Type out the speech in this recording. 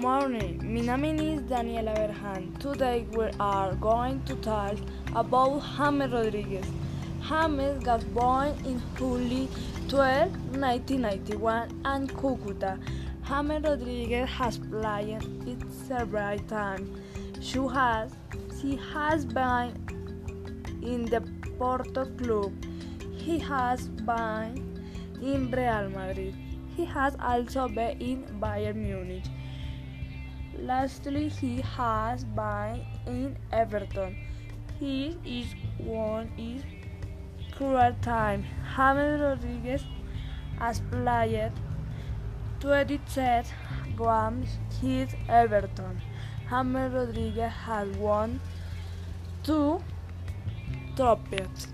morning, my name is Daniela Berhan. Today we are going to talk about James Rodriguez. James was born in July 12, 1991 in Cucuta. James Rodriguez has played it several times. She has, she has been in the Porto Club. He has been in Real Madrid. He has also been in Bayern Munich. Lastly, he has been in Everton. He is one is cruel time. James Rodriguez has played 27 games with Everton. James Rodriguez has won two trophies.